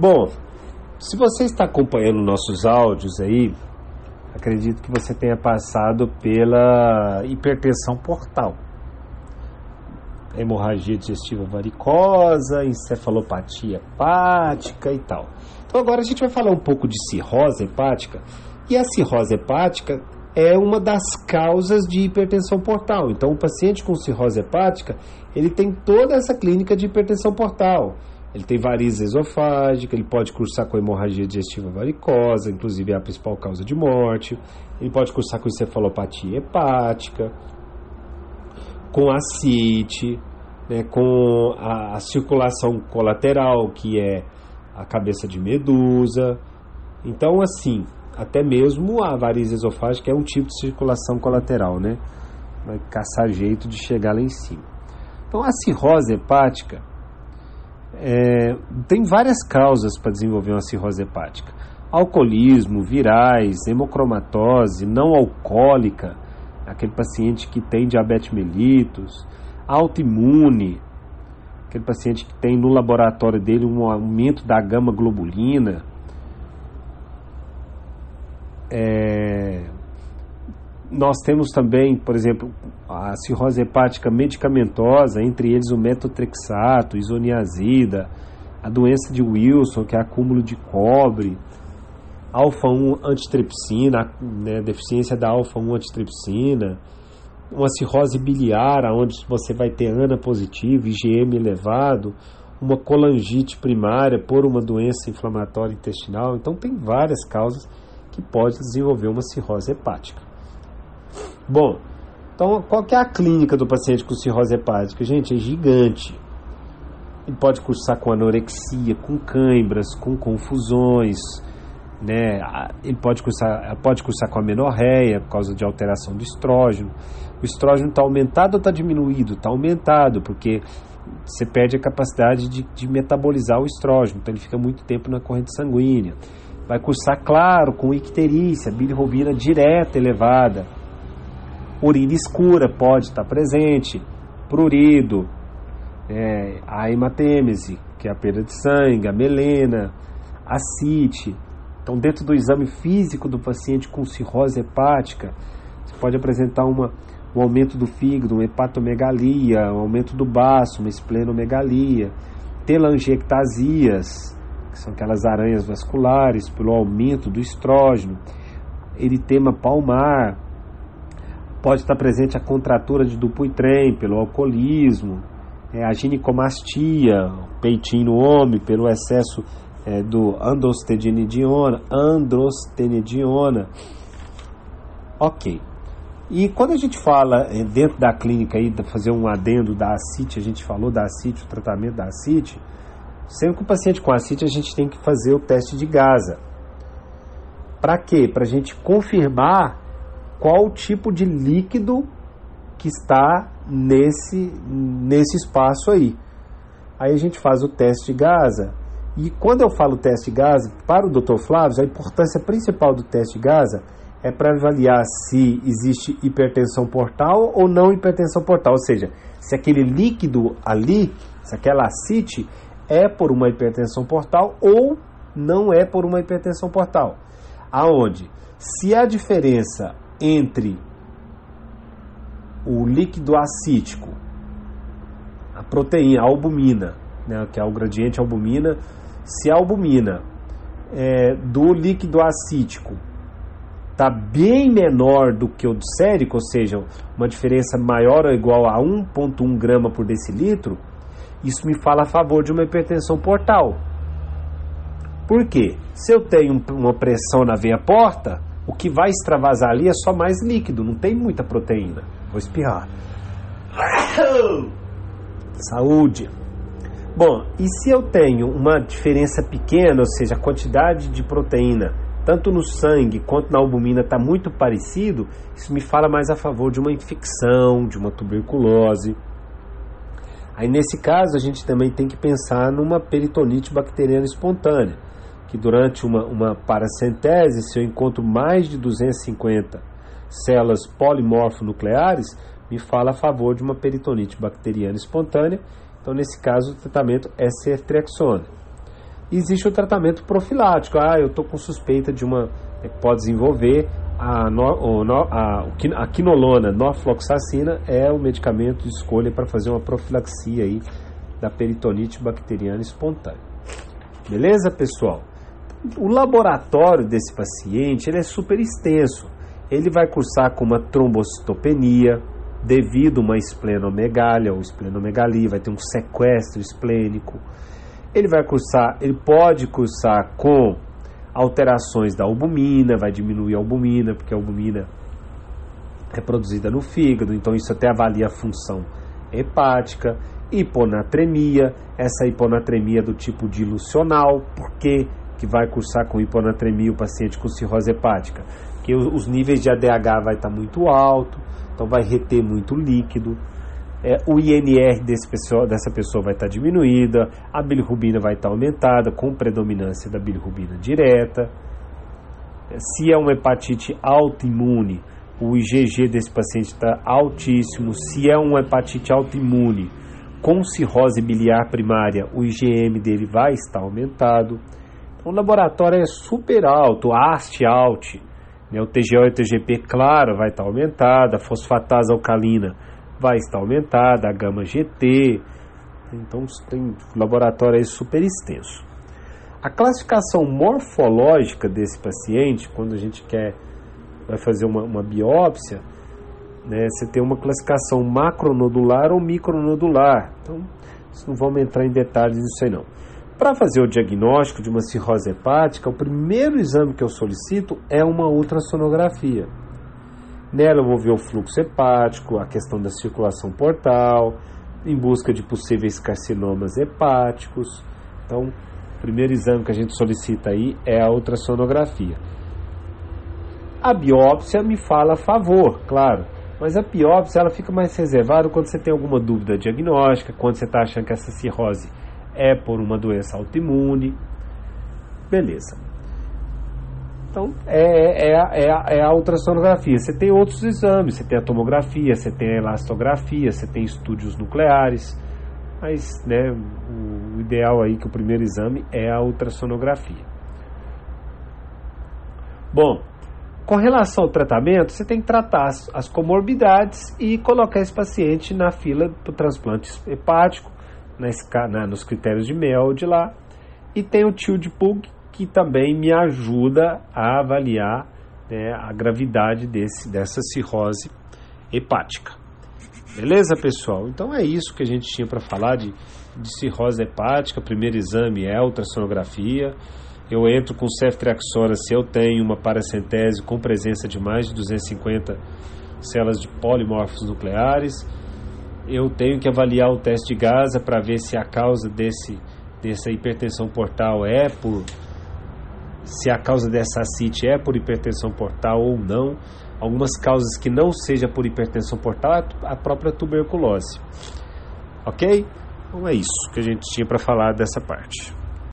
Bom, se você está acompanhando nossos áudios aí, acredito que você tenha passado pela hipertensão portal. Hemorragia digestiva varicosa, encefalopatia hepática e tal. Então agora a gente vai falar um pouco de cirrose hepática. E a cirrose hepática é uma das causas de hipertensão portal. Então o paciente com cirrose hepática, ele tem toda essa clínica de hipertensão portal. Ele tem varizes esofágica, ele pode cursar com hemorragia digestiva varicosa, inclusive é a principal causa de morte. Ele pode cursar com encefalopatia hepática, com ascite, né, com a, a circulação colateral, que é a cabeça de medusa. Então, assim, até mesmo a variz esofágica é um tipo de circulação colateral, né? Vai caçar jeito de chegar lá em cima. Então, a cirrose hepática é, tem várias causas para desenvolver uma cirrose hepática: alcoolismo, virais, hemocromatose, não alcoólica, aquele paciente que tem diabetes mellitus, autoimune, aquele paciente que tem no laboratório dele um aumento da gama globulina. É, nós temos também, por exemplo, a cirrose hepática medicamentosa, entre eles o metotrexato, isoniazida, a doença de Wilson, que é acúmulo de cobre, alfa-1 antitripsina, né, deficiência da alfa-1 antitripsina, uma cirrose biliar, onde você vai ter ANA positivo, IgM elevado, uma colangite primária por uma doença inflamatória intestinal. Então, tem várias causas que pode desenvolver uma cirrose hepática. Bom, então qual é a clínica do paciente com cirrose hepática? Gente, é gigante. Ele pode cursar com anorexia, com cãibras, com confusões, né? Ele pode cursar, pode cursar com amenorreia por causa de alteração do estrógeno. O estrógeno está aumentado ou está diminuído? Está aumentado, porque você perde a capacidade de, de, metabolizar o estrógeno, então ele fica muito tempo na corrente sanguínea. Vai cursar, claro, com icterícia, bilirrubina direta elevada urina escura pode estar presente, prurido, é, a hematêmese, que é a perda de sangue, a melena, a CIT. Então, dentro do exame físico do paciente com cirrose hepática, você pode apresentar uma, um aumento do fígado, uma hepatomegalia, um aumento do baço, uma esplenomegalia, telangiectasias, que são aquelas aranhas vasculares, pelo aumento do estrógeno, eritema palmar, Pode estar presente a contratura de Dupuytren pelo alcoolismo, é, a ginecomastia, peitinho no homem, pelo excesso é, do androstenediona, androstenediona. Ok. E quando a gente fala é, dentro da clínica aí, fazer um adendo da ascite, a gente falou da ascite, o tratamento da ascite, sempre que o paciente com ascite a gente tem que fazer o teste de Gaza. Para quê? Para a gente confirmar qual tipo de líquido que está nesse, nesse espaço aí. Aí a gente faz o teste de Gaza. E quando eu falo teste de Gaza, para o Dr. Flávio, a importância principal do teste de Gaza é para avaliar se existe hipertensão portal ou não hipertensão portal, ou seja, se aquele líquido ali, se aquela acite é por uma hipertensão portal ou não é por uma hipertensão portal. Aonde? Se a diferença entre o líquido acítico, a proteína, a albumina, né, que é o gradiente albumina, se a albumina é, do líquido acítico está bem menor do que o do sérico, ou seja, uma diferença maior ou igual a 1,1 grama por decilitro, isso me fala a favor de uma hipertensão portal. Por quê? Se eu tenho uma pressão na veia porta, o que vai extravasar ali é só mais líquido, não tem muita proteína. Vou espirrar. Saúde. Bom, e se eu tenho uma diferença pequena, ou seja, a quantidade de proteína, tanto no sangue quanto na albumina, está muito parecido, isso me fala mais a favor de uma infecção, de uma tuberculose. Aí, nesse caso, a gente também tem que pensar numa peritonite bacteriana espontânea que durante uma, uma paracentese, se eu encontro mais de 250 células polimorfonucleares, me fala a favor de uma peritonite bacteriana espontânea. Então, nesse caso, o tratamento é ceftriaxona. Existe o tratamento profilático. Ah, eu estou com suspeita de uma. É, pode desenvolver a, no, a, a quinolona, norfloxacina, é o medicamento de escolha para fazer uma profilaxia aí da peritonite bacteriana espontânea. Beleza, pessoal? O laboratório desse paciente ele é super extenso. Ele vai cursar com uma trombocitopenia devido a uma esplenomegália ou esplenomegalia, vai ter um sequestro esplênico. Ele vai cursar, ele pode cursar com alterações da albumina, vai diminuir a albumina, porque a albumina é produzida no fígado, então isso até avalia a função hepática, hiponatremia, essa hiponatremia do tipo dilucional, por que, que vai cursar com hiponatremia o paciente com cirrose hepática? Porque os níveis de ADH vai estar muito alto, então vai reter muito líquido, é, o INR pessoa, dessa pessoa vai estar diminuída, a bilirrubina vai estar aumentada, com predominância da bilirrubina direta. Se é uma hepatite autoimune, o IgG desse paciente está altíssimo. Se é uma hepatite autoimune com cirrose biliar primária, o IgM dele vai estar aumentado. Então, o laboratório é super alto, AST alt, né, o TGO e o TGP, claro, vai estar aumentada, a fosfatase alcalina vai estar aumentada, a gama GT. Então tem laboratório aí super extenso. A classificação morfológica desse paciente, quando a gente quer vai fazer uma, uma biópsia, né, você tem uma classificação macronodular ou micronodular. Então, não vamos entrar em detalhes disso aí não. Para fazer o diagnóstico de uma cirrose hepática, o primeiro exame que eu solicito é uma ultrassonografia. Nela eu vou ver o fluxo hepático, a questão da circulação portal, em busca de possíveis carcinomas hepáticos. Então, o primeiro exame que a gente solicita aí é a ultrassonografia. A biópsia me fala a favor, claro, mas a biópsia ela fica mais reservada quando você tem alguma dúvida diagnóstica, quando você está achando que essa cirrose é por uma doença autoimune. Beleza. Então, é, é, é, é, a ultrassonografia. Você tem outros exames, você tem a tomografia, você tem a elastografia, você tem estúdios nucleares, mas né, o ideal aí que o primeiro exame é a ultrassonografia. Bom, com relação ao tratamento, você tem que tratar as, as comorbidades e colocar esse paciente na fila do transplante hepático, na, nos critérios de MEL de lá. E tem o de PUG, que também me ajuda a avaliar né, a gravidade desse, dessa cirrose hepática. Beleza, pessoal? Então é isso que a gente tinha para falar de, de cirrose hepática. Primeiro exame é a ultrassonografia. Eu entro com ceftriaxona se eu tenho uma paracentese com presença de mais de 250 células de polimorfos nucleares. Eu tenho que avaliar o teste de Gaza para ver se a causa desse, dessa hipertensão portal é por se a causa dessa CIT é por hipertensão portal ou não. Algumas causas que não seja por hipertensão portal é a própria tuberculose. Ok? Então é isso que a gente tinha para falar dessa parte.